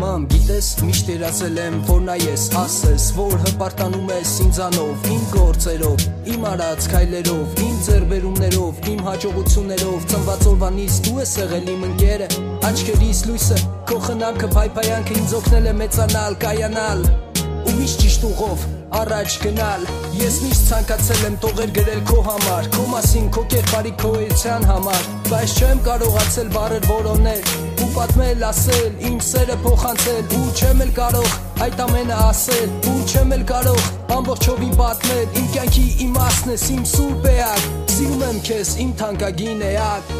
Գիտես, միշտ երազել եմ, որ նայես, ասես, որ հպարտանում ես ինձանով, իմ գործերով, իմ արած քայլերով, իմ ձեռբերումներով, իմ հաջողություններով, ծնված օրվանից դու ես եղել իմ ընկերը, աչքերիս լույսը, քո խնամքը, փայփայանքը ինձ օգնել է մեծանալ, կայանալ, ու միշտ ճիշտ ուղով առաջ գնալ Ես միշտ ցանկացել եմ տողեր գրել քո համար Քո մասին, քո կերպարի, քո էության համար Բայց չեմ կարողացել բարեր որոնել Ու պատմել, ասել, իմ սերը փոխանցել Ու չեմ էլ կարող այդ ամենը ասել Ու չեմ էլ կարող ամբողջովին պատմել Իմ կյանքի իմաստն ես, իմ սուրբ էակ Սիրում եմ քեզ, իմ թանկագին էակ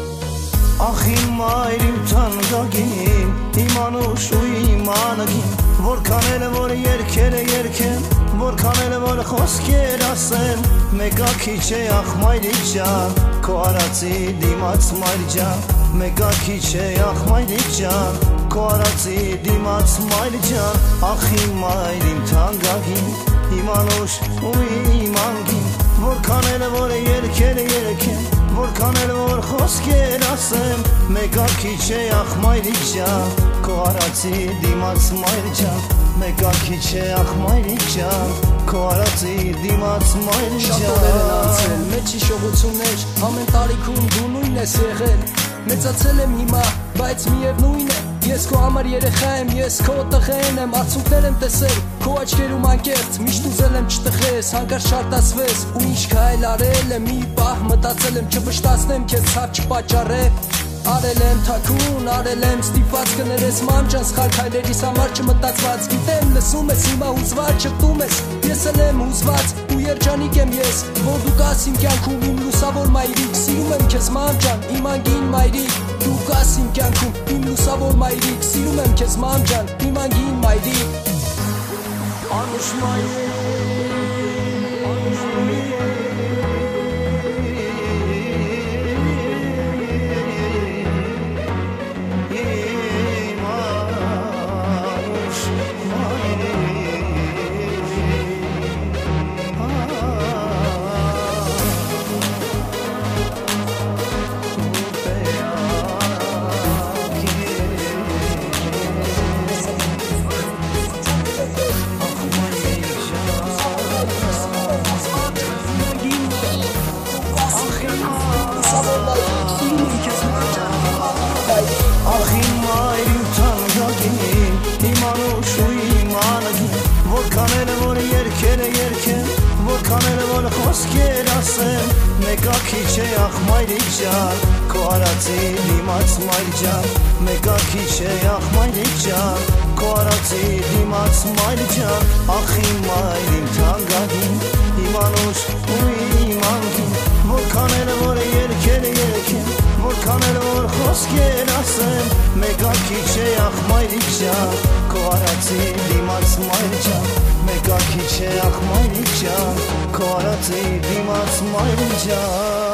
Ախ իմ մայր իմ թանկագին Իմ անուշ ու իմ անագին Որքան էլ որ երկերը երկեմ Որքան էլ որ խոսքեր ասեմ Մեկա քիչ է ախ մայրի ջան Քո արածի դիմաց մայր ջան Մեկա քիչ է ախ մայրի ջան Քո արածի դիմաց մայր ջան Ախ իմ մայր իմ թանկագին Իմ անուշ ու Որ խոսքեր ասեմ Մեկա քիչ է ախ մայրի ջան Քո արածի դիմաց մայր ջան Մեկա քիչ է ախ մայրի ջան Քո արածի դիմաց մայր ջան Շատ օրեր են անցել, մեծ հիշողություններ Ամեն տարիքում դու նույնն ես եղել Մեծացել եմ հիմա, բայց միևնույն է Ես քո համար երեխա եմ, ես քո տղեն եմ, արցունքներ եմ տեսել, քո աչքերում անկեղծ, միշտ ուզել եմ չտխես, հանկարծ շարտացվես, ու ինչ քայլ արել եմ, մի պահ մտածել եմ, չվշտացնեմ քեզ ցավ չպաճառել Արել եմ թակուն, արել եմ ստիպված կներես մանջան սխալ քայլերիս համար չմտածված Գիտեմ լսում ես հիմա հուզված չպտում ես Ես էլ եմ հուզված ու երջանիկ եմ ես Որ դու կաս իմ կյանքում իմ լուսավոր մայրիկ Սիրում եմ քեզ մանջան, իմ անգին մայրիկ Դու կաս իմ կյանքում իմ լուսավոր մայրիկ Սիրում եմ քեզ մանջան, իմ անգին մայրիկ Անուշ մայրիկ խոսքեր ասեմ Մեկա քիչ է ախ մայրի ջան Քո արածի դիմաց մայր ջան Մեկա քիչ է ախ մայրի ջան Քո արածի դիմաց մայր ջան Ախ իմ մայր իմ թանկագին Իմ անուշ ու ասեմ Մեկա քիչ է ախ մայրի ջան Քո արածի դիմաց մայր ջան Մեկա քիչ է ախ մայրի ջան Քո արածի դիմաց մայրի ջան